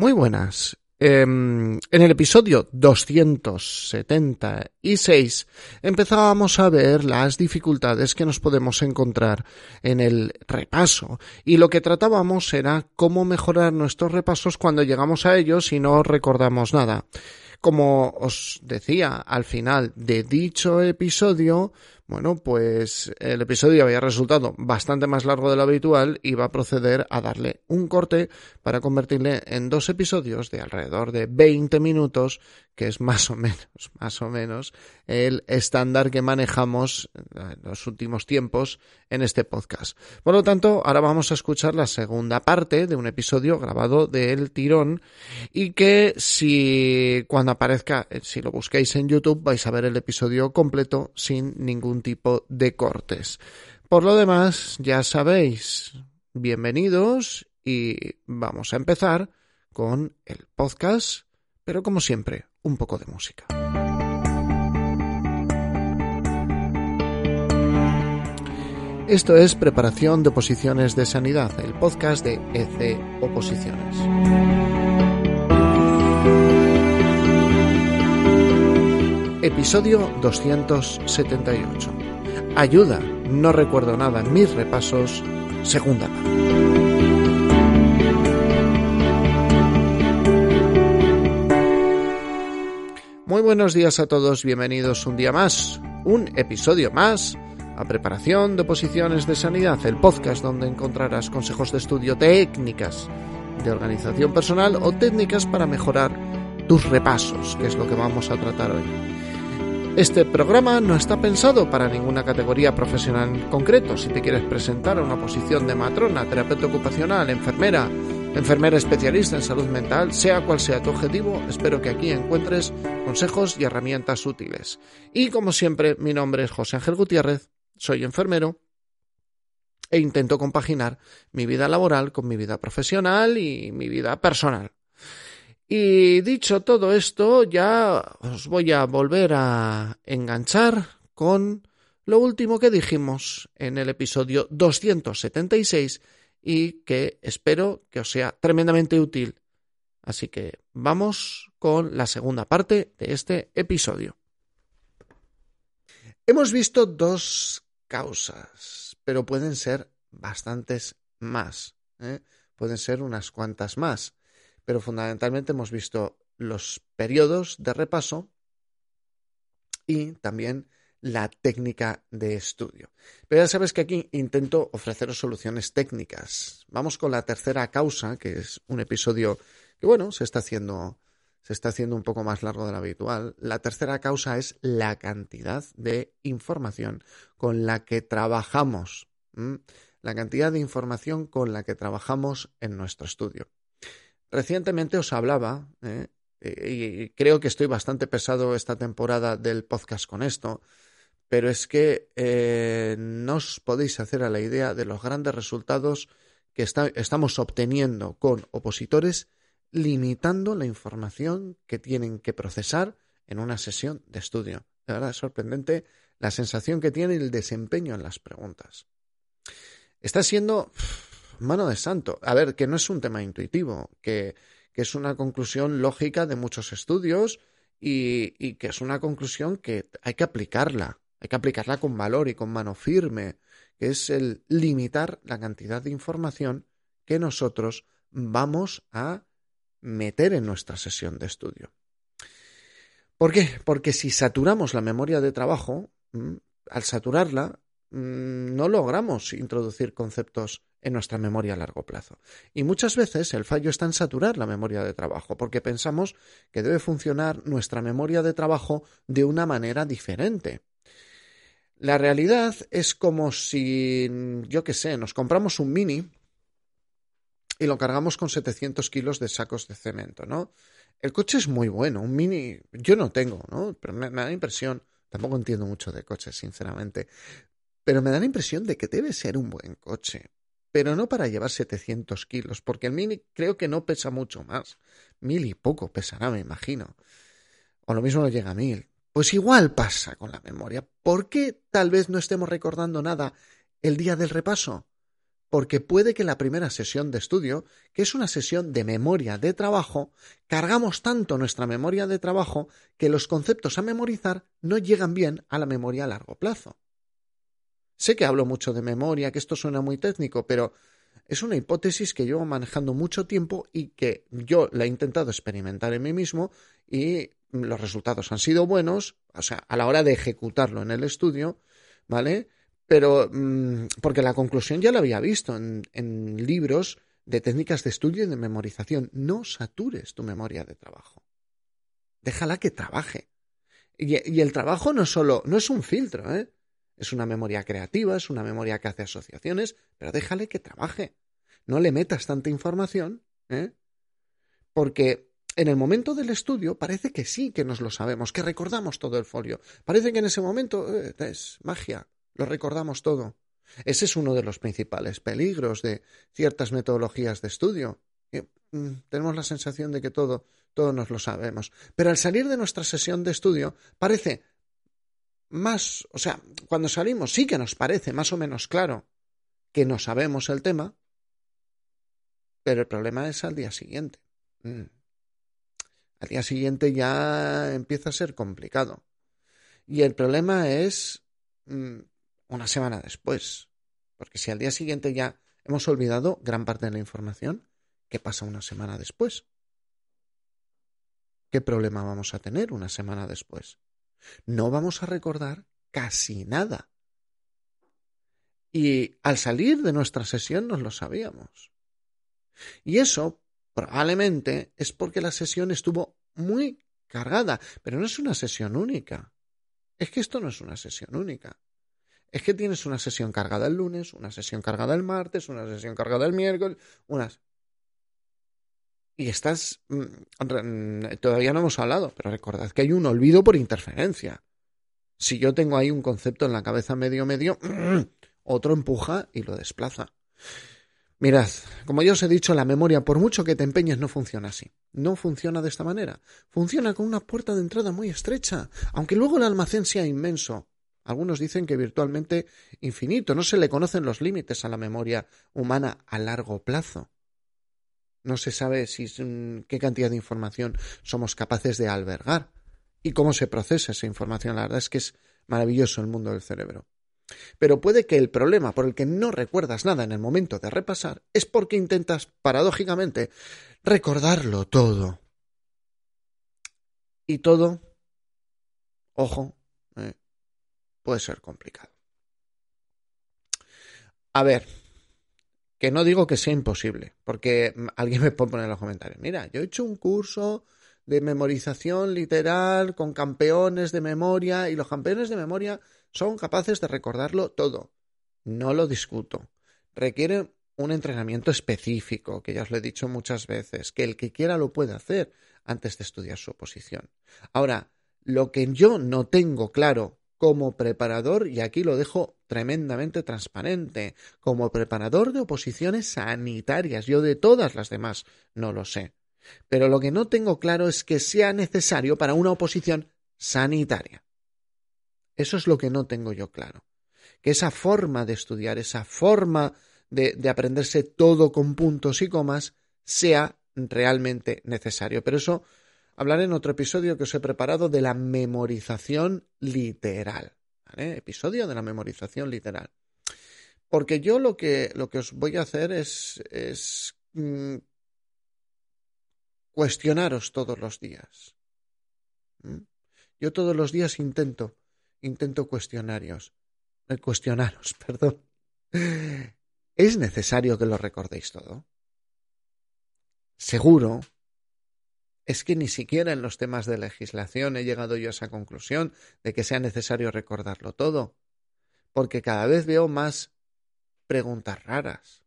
Muy buenas. Em, en el episodio 276 empezábamos a ver las dificultades que nos podemos encontrar en el repaso y lo que tratábamos era cómo mejorar nuestros repasos cuando llegamos a ellos y no recordamos nada. Como os decía al final de dicho episodio, bueno, pues el episodio había resultado bastante más largo de lo habitual y va a proceder a darle un corte para convertirle en dos episodios de alrededor de 20 minutos, que es más o menos, más o menos el estándar que manejamos en los últimos tiempos en este podcast. Por lo tanto, ahora vamos a escuchar la segunda parte de un episodio grabado del tirón y que si cuando aparezca, si lo busquéis en YouTube, vais a ver el episodio completo sin ningún tipo de cortes. Por lo demás, ya sabéis, bienvenidos y vamos a empezar con el podcast, pero como siempre, un poco de música. Esto es Preparación de Oposiciones de Sanidad, el podcast de EC Oposiciones. Episodio 278. Ayuda, no recuerdo nada en mis repasos. Segunda parte. Muy buenos días a todos, bienvenidos un día más, un episodio más a Preparación de Oposiciones de Sanidad, el podcast donde encontrarás consejos de estudio, técnicas de organización personal o técnicas para mejorar tus repasos, que es lo que vamos a tratar hoy. Este programa no está pensado para ninguna categoría profesional en concreto. Si te quieres presentar a una posición de matrona, terapeuta ocupacional, enfermera, enfermera especialista en salud mental, sea cual sea tu objetivo, espero que aquí encuentres consejos y herramientas útiles. Y como siempre, mi nombre es José Ángel Gutiérrez, soy enfermero e intento compaginar mi vida laboral con mi vida profesional y mi vida personal. Y dicho todo esto, ya os voy a volver a enganchar con lo último que dijimos en el episodio 276 y que espero que os sea tremendamente útil. Así que vamos con la segunda parte de este episodio. Hemos visto dos causas, pero pueden ser bastantes más. ¿eh? Pueden ser unas cuantas más pero fundamentalmente hemos visto los periodos de repaso y también la técnica de estudio. Pero ya sabes que aquí intento ofreceros soluciones técnicas. Vamos con la tercera causa, que es un episodio que, bueno, se está haciendo, se está haciendo un poco más largo de lo habitual. La tercera causa es la cantidad de información con la que trabajamos. La cantidad de información con la que trabajamos en nuestro estudio. Recientemente os hablaba, ¿eh? y creo que estoy bastante pesado esta temporada del podcast con esto, pero es que eh, no os podéis hacer a la idea de los grandes resultados que estamos obteniendo con opositores limitando la información que tienen que procesar en una sesión de estudio. De verdad es sorprendente la sensación que tiene el desempeño en las preguntas. Está siendo mano de santo. A ver, que no es un tema intuitivo, que, es una conclusión lógica de muchos estudios y, que es una conclusión que hay que aplicarla, hay que aplicarla con valor y con mano firme, que es el limitar la cantidad de información que nosotros vamos a meter en nuestra sesión de estudio. ¿Por qué? Porque si saturamos la memoria de trabajo, mm, al saturarla, mm, no logramos introducir conceptos en nuestra memoria a largo plazo. Y muchas veces el fallo está en saturar la memoria de trabajo, porque pensamos que debe funcionar nuestra memoria de trabajo de una manera diferente. La realidad es como si, yo qué sé, nos compramos un mini y lo cargamos con 700 kilos de sacos de cemento, ¿no? El coche es muy bueno, un mini yo no tengo, ¿no? Pero me, da la impresión, tampoco entiendo mucho de coches, sinceramente, pero me da la impresión de que debe ser un buen coche pero no para llevar 700 kilos, porque el Mini creo que no pesa mucho más. Mil y poco pesará, me imagino. O lo mismo no llega a mil. Pues igual pasa con la memoria. ¿Por qué tal vez no estemos recordando nada el día del repaso? porque puede que en la primera sesión de estudio, que es una sesión de memoria de trabajo, cargamos tanto nuestra memoria de trabajo que los conceptos a memorizar no llegan bien a la memoria a largo plazo. Sé que hablo mucho de memoria, que esto suena muy técnico, pero es una hipótesis que llevo manejando mucho tiempo y que yo la he intentado experimentar en mí mismo y los resultados han sido buenos, o sea, a la hora de ejecutarlo en el estudio, ¿vale? Pero mm, porque la conclusión ya la había visto en, libros de técnicas de estudio y de memorización. No satures tu memoria de trabajo. Déjala que trabaje. Y, y el trabajo no solo, no es un filtro, ¿eh? Es una memoria creativa, es una memoria que hace asociaciones, pero déjale que trabaje. No le metas tanta información, ¿eh? Porque en el momento del estudio parece que sí que nos lo sabemos, que recordamos todo el folio. Parece que en ese momento eh, es magia, lo recordamos todo. Ese es uno de los principales peligros de ciertas metodologías de estudio. Mm, tenemos la sensación de que todo, todo nos lo sabemos. Pero al salir de nuestra sesión de estudio parece más, o sea, cuando salimos sí que nos parece más o menos claro que no sabemos el tema, pero el problema es al día siguiente. Mm. Al día siguiente ya empieza a ser complicado. Y el problema es mm, una semana después. Porque si al día siguiente ya hemos olvidado gran parte de la información, ¿qué pasa una semana después? ¿Qué problema vamos a tener una semana después? no vamos a recordar casi nada. Y al salir de nuestra sesión nos lo sabíamos. Y eso probablemente es porque la sesión estuvo muy cargada, pero no es una sesión única. Es que esto no es una sesión única. Es que tienes una sesión cargada el lunes, una sesión cargada el martes, una sesión cargada el miércoles, unas y estás... Mm, todavía no hemos hablado, pero recordad que hay un olvido por interferencia. Si yo tengo ahí un concepto en la cabeza medio medio, otro empuja y lo desplaza. Mirad, como ya os he dicho, la memoria, por mucho que te empeñes, no funciona así. No funciona de esta manera. Funciona con una puerta de entrada muy estrecha, aunque luego el almacén sea inmenso. Algunos dicen que virtualmente infinito. No se le conocen los límites a la memoria humana a largo plazo. No se sabe si, qué cantidad de información somos capaces de albergar y cómo se procesa esa información. La verdad es que es maravilloso el mundo del cerebro. Pero puede que el problema por el que no recuerdas nada en el momento de repasar es porque intentas, paradójicamente, recordarlo todo. Y todo, ojo, eh, puede ser complicado. A ver, que no digo que sea imposible, porque alguien me puede poner en los comentarios, mira, yo he hecho un curso de memorización literal con campeones de memoria y los campeones de memoria son capaces de recordarlo todo. No lo discuto. Requiere un entrenamiento específico, que ya os lo he dicho muchas veces, que el que quiera lo puede hacer antes de estudiar su oposición. Ahora, lo que yo no tengo claro como preparador, y aquí lo dejo tremendamente transparente, como preparador de oposiciones sanitarias, yo de todas las demás no lo sé. Pero lo que no tengo claro es que sea necesario para una oposición sanitaria. Eso es lo que no tengo yo claro. Que esa forma de estudiar, esa forma de, de aprenderse todo con puntos y comas, sea realmente necesario. Pero eso hablaré en otro episodio que os he preparado de la memorización literal. Episodio de la memorización literal. Porque yo lo que, lo que os voy a hacer es, es mm, cuestionaros todos los días. ¿Mm? Yo todos los días intento, intento cuestionarios, eh, cuestionaros, perdón. ¿Es necesario que lo recordéis todo? Seguro es que ni siquiera en los temas de legislación he llegado yo a esa conclusión de que sea necesario recordarlo todo, porque cada vez veo más preguntas raras.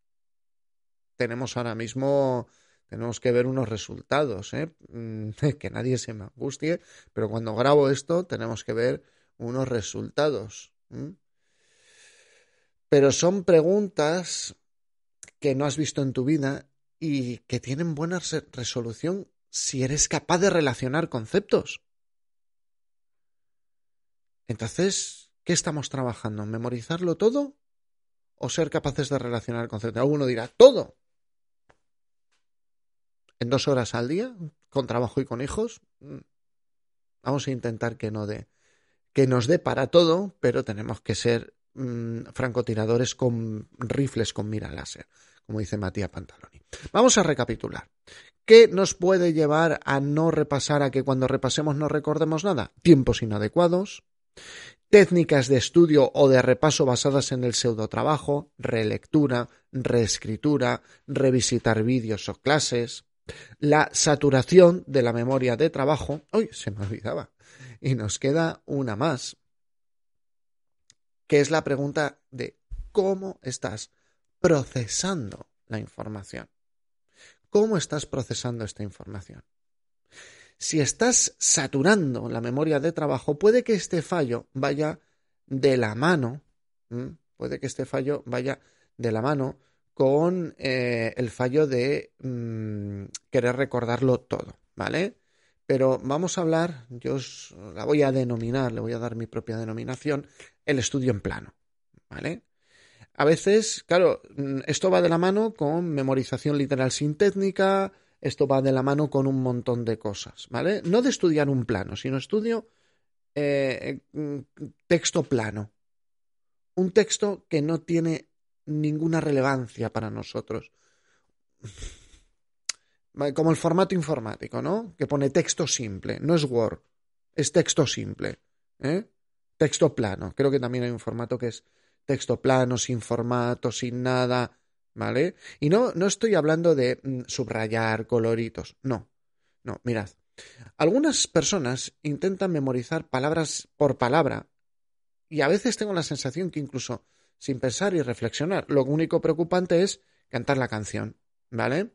Tenemos ahora mismo, tenemos que ver unos resultados, ¿eh? Que nadie se me angustie, pero cuando grabo esto tenemos que ver unos resultados. Pero son preguntas que no has visto en tu vida y que tienen buena resolución si eres capaz de relacionar conceptos. Entonces, ¿qué estamos trabajando? ¿Memorizarlo todo o ser capaces de relacionar el concepto. Alguno dirá, todo. En dos horas al día, con trabajo y con hijos. Mm, vamos a intentar que no dé, que nos dé para todo, pero tenemos que ser mm, francotiradores con rifles con mira láser, como dice Matías Pantaloni. Vamos a recapitular. ¿Qué nos puede llevar a no repasar, a que cuando repasemos no recordemos nada? Tiempos inadecuados, técnicas de estudio o de repaso basadas en el pseudotrabajo, relectura, reescritura, revisitar vídeos o clases, la saturación de la memoria de trabajo. ¡Uy! Se me olvidaba. Y nos queda una más, que es la pregunta de cómo estás procesando la información. ¿Cómo estás procesando esta información? Si estás saturando la memoria de trabajo, puede que este fallo vaya de la mano, puede que este fallo vaya de la mano con eh, el fallo de mm, querer recordarlo todo, ¿vale? Pero vamos a hablar, yo os la voy a denominar, le voy a dar mi propia denominación, el estudio en plano, ¿vale? A veces, claro, mm, esto va de la mano con memorización literal sin técnica, esto va de la mano con un montón de cosas, ¿vale? No de estudiar un plano, sino estudio eh, mm, texto plano. Un texto que no tiene ninguna relevancia para nosotros. Como el formato informático, ¿no? Que pone texto simple, no es Word, es texto simple. ¿eh? Texto plano. Creo que también hay un formato que es texto plano, sin formato, sin nada, ¿vale? Y no, no estoy hablando de mm, subrayar coloritos, no, no, mirad. Algunas personas intentan memorizar palabras por palabra y a veces tengo la sensación que incluso sin pensar y reflexionar. Lo único preocupante es cantar la canción, ¿vale?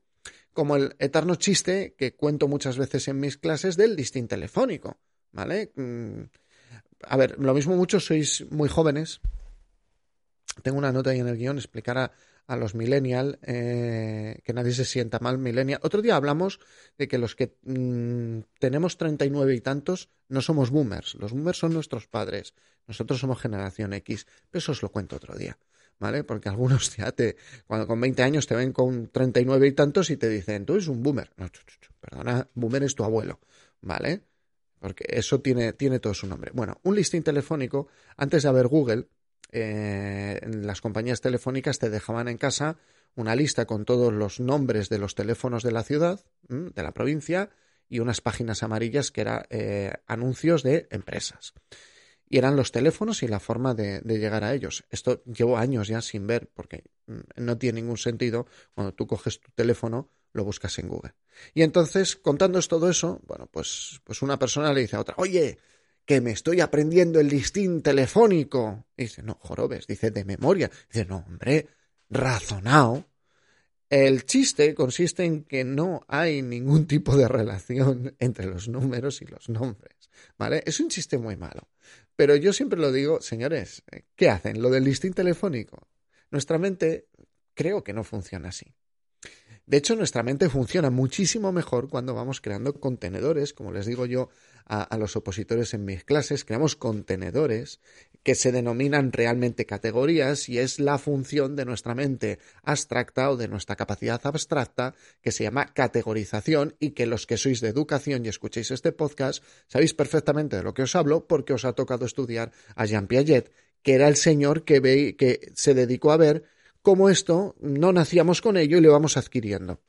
Como el eterno chiste que cuento muchas veces en mis clases del listín telefónico, ¿vale? Mm, a ver, lo mismo muchos sois muy jóvenes. Tengo una nota ahí en el guion, explicar a, a los millennial, eh, que nadie se sienta mal millennial. Otro día hablamos de que los que mm, tenemos 39 y tantos no somos boomers. Los boomers son nuestros padres. Nosotros somos generación X. Pero eso os lo cuento otro día. ¿Vale? Porque algunos ya te, cuando con 20 años te ven con 39 y tantos y te dicen, tú eres un boomer. No, perdona, boomer es tu abuelo. ¿Vale? Porque eso tiene, tiene todo su nombre. Bueno, un listing telefónico, antes de haber Google, eh, las compañías telefónicas te dejaban en casa una lista con todos los nombres de los teléfonos de la ciudad, de la provincia, y unas páginas amarillas que eran eh, anuncios de empresas. Y eran los teléfonos y la forma de, llegar a ellos. Esto llevo años ya sin ver, porque no tiene ningún sentido cuando tú coges tu teléfono, lo buscas en Google. Y entonces, contando todo eso, bueno, pues, pues una persona le dice a otra, oye, que me estoy aprendiendo el listín telefónico. dice, no, jorobes, dice de memoria. Dice, no, hombre, razonado. El chiste consiste en que no hay ningún tipo de relación entre los números y los nombres, ¿vale? Es un chiste muy malo. Pero yo siempre lo digo, señores, ¿qué hacen? Lo del listín telefónico. Nuestra mente creo que no funciona así. De hecho, nuestra mente funciona muchísimo mejor cuando vamos creando contenedores, como les digo yo a, los opositores en mis clases, creamos contenedores que se denominan realmente categorías y es la función de nuestra mente abstracta o de nuestra capacidad abstracta que se llama categorización y que los que sois de educación y escuchéis este podcast sabéis perfectamente de lo que os hablo porque os ha tocado estudiar a Jean Piaget, que era el señor que, ve, que se dedicó a ver como esto no nacíamos con ello y lo vamos adquiriendo.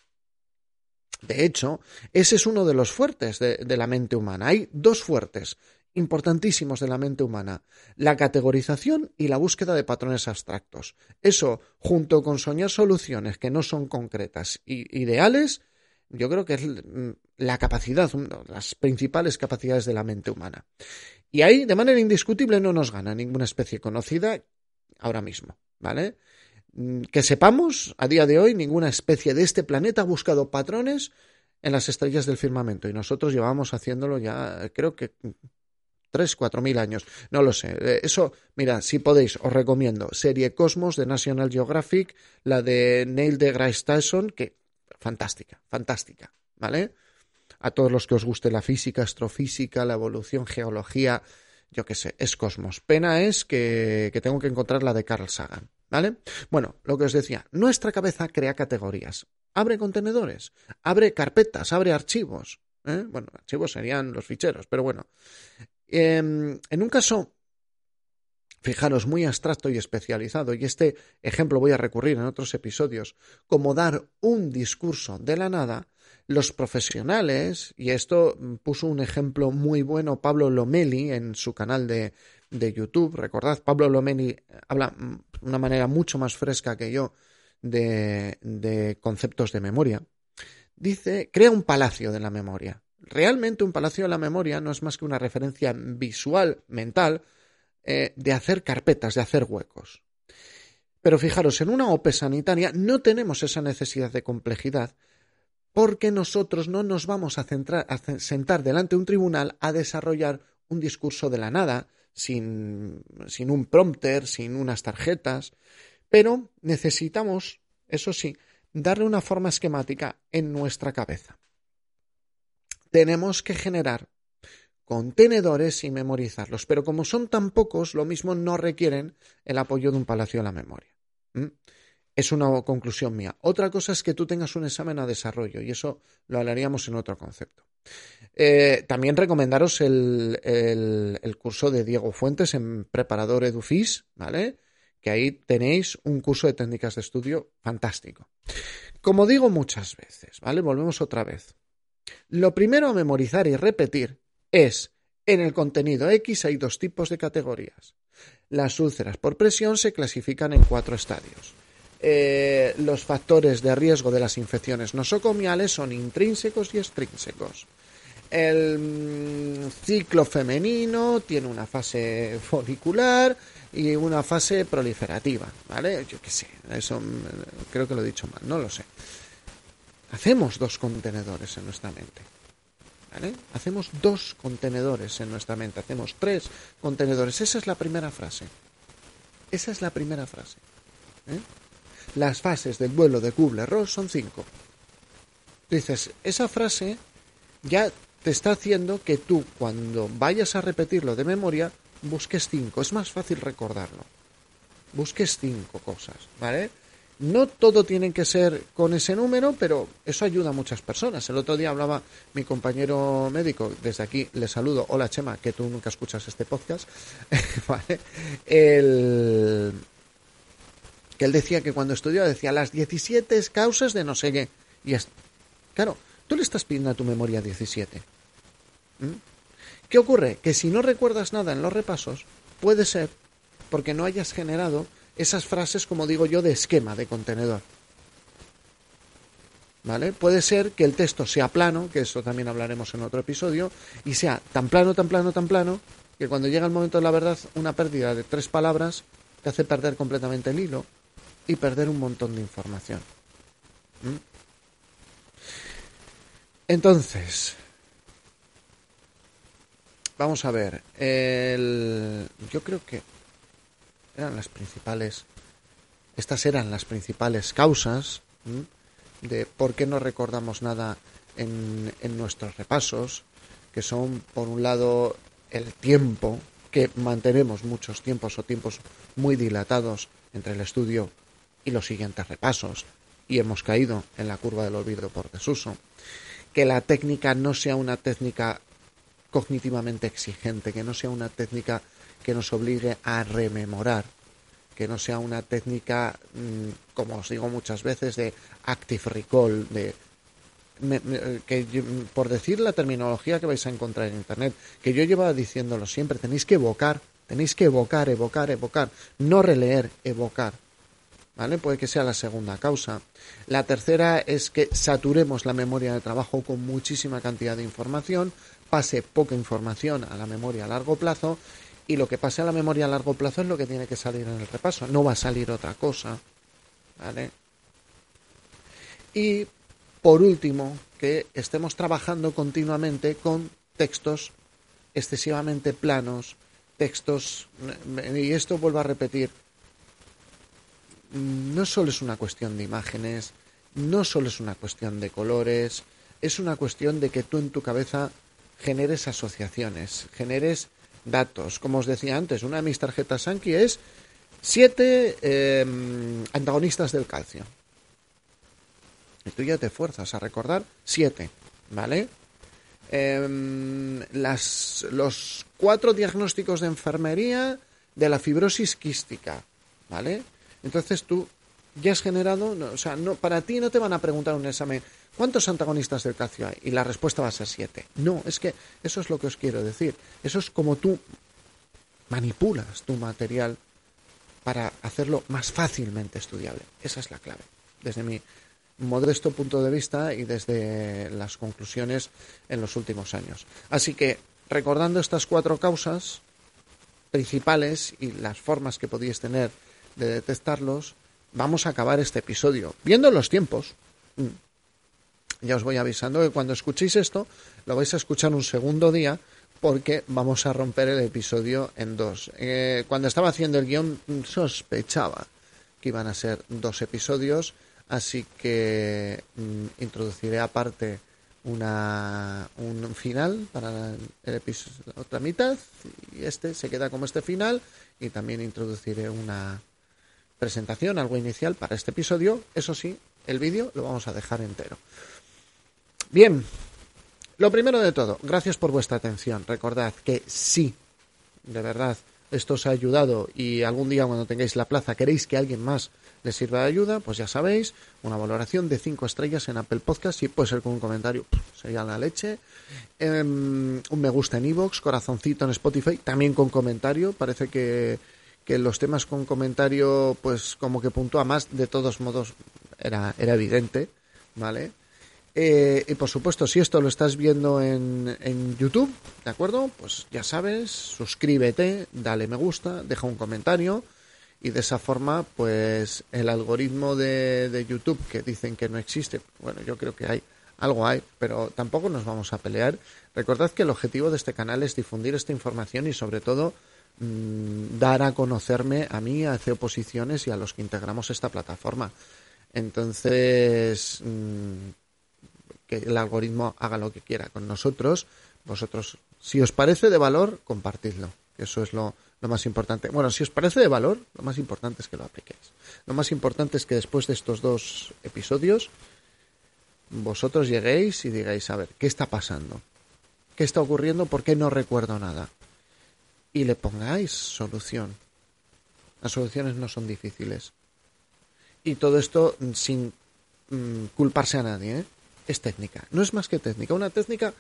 De hecho, ese es uno de los fuertes de, la mente humana. Hay dos fuertes importantísimos de la mente humana, la categorización y la búsqueda de patrones abstractos. Eso, junto con soñar soluciones que no son concretas y ideales, yo creo que es la capacidad, las principales capacidades de la mente humana. Y ahí, de manera indiscutible, no nos gana ninguna especie conocida ahora mismo, ¿vale? Mm, que sepamos, a día de hoy, ninguna especie de este planeta ha buscado patrones en las estrellas del firmamento y nosotros llevamos haciéndolo ya, creo que tres, cuatro mil años. No lo sé. Eh, eso, mira, si podéis, os recomiendo. Serie Cosmos de National Geographic, la de Neil deGrasse Tyson, que fantástica, fantástica, ¿vale? A todos los que os guste la física, astrofísica, la evolución, geología, yo qué sé, es Cosmos. Pena es que, que tengo que encontrar la de Carl Sagan. ¿Vale? Bueno, lo que os decía, nuestra cabeza crea categorías, abre contenedores, abre carpetas, abre archivos. ¿eh? Bueno, archivos serían los ficheros, pero bueno. Em, en un caso, fijaros, muy abstracto y especializado, y este ejemplo voy a recurrir en otros episodios, como dar un discurso de la nada, los profesionales, y esto puso un ejemplo muy bueno Pablo Lomeli en su canal de, de YouTube, recordad, Pablo Lomeli habla de una manera mucho más fresca que yo de, de conceptos de memoria, dice, crea un palacio de la memoria. Realmente un palacio de la memoria no es más que una referencia visual, mental, eh, de hacer carpetas, de hacer huecos. Pero fijaros, en una OPE sanitaria no tenemos esa necesidad de complejidad porque nosotros no nos vamos a, centrar, a sentar delante de un tribunal a desarrollar un discurso de la nada, sin, sin un prompter, sin unas tarjetas, pero necesitamos, eso sí, darle una forma esquemática en nuestra cabeza. Tenemos que generar contenedores y memorizarlos, pero como son tan pocos, lo mismo no requieren el apoyo de un palacio de la memoria. Es una conclusión mía. Otra cosa es que tú tengas un examen a desarrollo y eso lo hablaríamos en otro concepto. Eh, también recomendaros el, el, curso de Diego Fuentes en Preparador Edufis, ¿vale? que ahí tenéis un curso de técnicas de estudio fantástico. Como digo muchas veces, ¿vale? Volvemos otra vez. Lo primero a memorizar y repetir es, en el contenido X hay dos tipos de categorías. Las úlceras por presión se clasifican en cuatro estadios. Eh, los factores de riesgo de las infecciones nosocomiales son intrínsecos y extrínsecos. El mm, ciclo femenino tiene una fase folicular, y una fase proliferativa, ¿vale? Yo qué sé, eso mm, creo que lo he dicho mal, no lo sé. Hacemos dos contenedores en nuestra mente, ¿vale? Hacemos dos contenedores en nuestra mente, hacemos tres contenedores. Esa es la primera frase. Esa es la primera frase. ¿eh? Las fases del vuelo de Kubler-Ross son cinco. Dices, esa frase ya te está haciendo que tú, cuando vayas a repetirlo de memoria, busques cinco, es más fácil recordarlo. Busques cinco cosas, ¿vale? No todo tiene que ser con ese número, pero eso ayuda a muchas personas. El otro día hablaba mi compañero médico, desde aquí le saludo, hola Chema, que tú nunca escuchas este podcast, ¿vale? El... Que él decía que cuando estudió decía las 17 causas de no sé qué. Y es... Claro, tú le estás pidiendo a tu memoria 17. ¿Qué ocurre? Que si no recuerdas nada en los repasos, puede ser porque no hayas generado esas frases, como digo yo, de esquema de contenedor. ¿Vale? Puede ser que el texto sea plano, que eso también hablaremos en otro episodio, y sea tan plano, tan plano, tan plano, que cuando llega el momento de la verdad, una pérdida de tres palabras te hace perder completamente el hilo y perder un montón de información. ¿Mm? Entonces, Vamos a ver. Yo creo que eran las principales. Estas eran las principales causas de por qué no recordamos nada en, en nuestros repasos, que son, por un lado, el tiempo, que mantenemos muchos tiempos o tiempos muy dilatados entre el estudio y los siguientes repasos, y hemos caído en la curva del olvido por desuso. Que la técnica no sea una técnica cognitivamente exigente, que no sea una técnica que nos obligue a rememorar, que no sea una técnica, mm, como os digo muchas veces, de active recall, de que por decir la terminología que vais a encontrar en internet, que yo llevaba diciéndolo siempre, tenéis que evocar, tenéis que evocar, evocar, evocar, no releer, evocar. ¿Vale? Puede que sea la segunda causa. La tercera es que saturemos la memoria de trabajo con muchísima cantidad de información, pase poca información a la memoria a largo plazo y lo que pase a la memoria a largo plazo es lo que tiene que salir en el repaso, no va a salir otra cosa. ¿Vale? Y por último, que estemos trabajando continuamente con textos excesivamente planos, textos, y esto vuelvo a repetir, no solo es una cuestión de imágenes, no solo es una cuestión de colores, es una cuestión de que tú en tu cabeza generes asociaciones, generes datos. Como os decía antes, una de mis tarjetas Anki es Siete em, antagonistas del calcio. Y tú ya te fuerzas a recordar siete, ¿vale? Em, las, los cuatro diagnósticos de enfermería de la fibrosis quística, ¿vale? Entonces tú ya has generado, o sea, no, para ti no te van a preguntar un examen cuántos antagonistas del calcio hay y la respuesta va a ser siete. No, es que eso es lo que os quiero decir. Eso es como tú manipulas tu material para hacerlo más fácilmente estudiable. Esa es la clave, desde mi modesto punto de vista y desde las conclusiones en los últimos años. Así que, recordando estas cuatro causas principales y las formas que podéis tener de detectarlos, vamos a acabar este episodio. Viendo los tiempos, mm, ya os voy avisando que cuando escuchéis esto, lo vais a escuchar un segundo día porque vamos a romper el episodio en dos. Eh, cuando estaba haciendo el guion sospechaba que iban a ser dos episodios, así que mm, introduciré aparte una, un final para el episodio, otra mitad y este se queda como este final y también introduciré una presentación, algo inicial para este episodio. Eso sí, el vídeo lo vamos a dejar entero. Bien, lo primero de todo, gracias por vuestra atención. Recordad que sí, de verdad, esto os ha ayudado y algún día cuando tengáis la plaza queréis que alguien más les sirva de ayuda, pues ya sabéis, una valoración de 5 estrellas en Apple Podcast y puede ser con un comentario, sería la leche. Em, un me gusta en iVoox, corazoncito en Spotify, también con comentario. Parece que, que los temas con comentario, pues como que puntúa más, de todos modos era, era evidente, ¿vale? Eh, y por supuesto, si esto lo estás viendo en, en, YouTube, ¿de acuerdo? Pues ya sabes, suscríbete, dale me gusta, deja un comentario y de esa forma, pues el algoritmo de, de YouTube que dicen que no existe, bueno, yo creo que hay, algo hay, pero tampoco nos vamos a pelear. Recordad que el objetivo de este canal es difundir esta información y sobre todo dar a conocerme a mí, a hacer oposiciones y a los que integramos esta plataforma. Entonces, mmm, que el algoritmo haga lo que quiera con nosotros. Vosotros, si os parece de valor, compartidlo. Eso es lo, lo más importante. Bueno, si os parece de valor, lo más importante es que lo apliquéis. Lo más importante es que después de estos dos episodios, vosotros lleguéis y digáis, a ver, ¿qué está pasando? ¿Qué está ocurriendo? ¿Por qué no recuerdo nada? Y le pongáis solución. Las soluciones no son difíciles. Y todo esto sin mmm, culparse a nadie, ¿eh? es técnica, no es más que técnica. Una técnica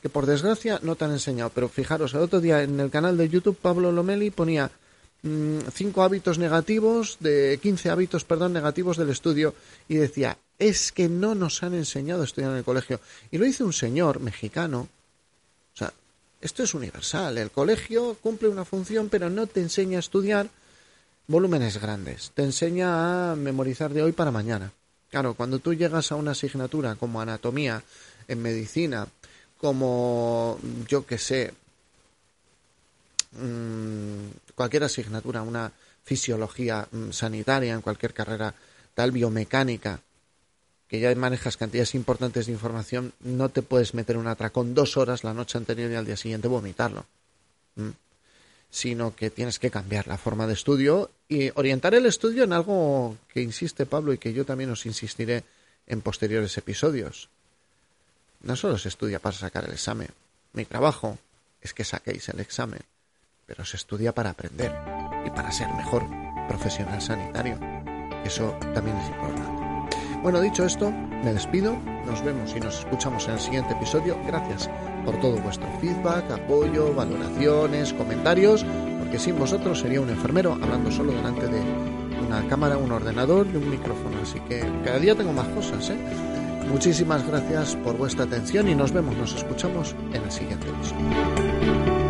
que por desgracia no te han enseñado, pero fijaros, el otro día en el canal de YouTube Pablo Lomeli ponía 5 mm, hábitos negativos, de 15 hábitos, perdón, negativos del estudio y decía, es que no nos han enseñado a estudiar en el colegio. Y lo dice un señor mexicano. O sea, esto es universal. El colegio cumple una función, pero no te enseña a estudiar volúmenes grandes. Te enseña a memorizar de hoy para mañana. Claro, cuando tú llegas a una asignatura como anatomía en medicina, como yo que sé, mmm, cualquier asignatura, una fisiología mmm, sanitaria en cualquier carrera, tal biomecánica, que ya manejas cantidades importantes de información, no te puedes meter un atracón dos horas la noche anterior y al día siguiente vomitarlo. Sino que tienes que cambiar la forma de estudio y orientar el estudio en algo que insiste Pablo y que yo también os insistiré en posteriores episodios. No solo se estudia para sacar el examen. Mi trabajo es que saquéis el examen, pero se estudia para aprender y para ser mejor profesional sanitario. Eso también es importante. Bueno, dicho esto, me despido. Nos vemos y nos escuchamos en el siguiente episodio. Gracias por todo vuestro feedback, apoyo, valoraciones, comentarios, porque sin vosotros sería un enfermero hablando solo delante de una cámara, un ordenador y un micrófono. Así que cada día tengo más cosas. ¿eh? Muchísimas gracias por vuestra atención y nos vemos, nos escuchamos en el siguiente episodio.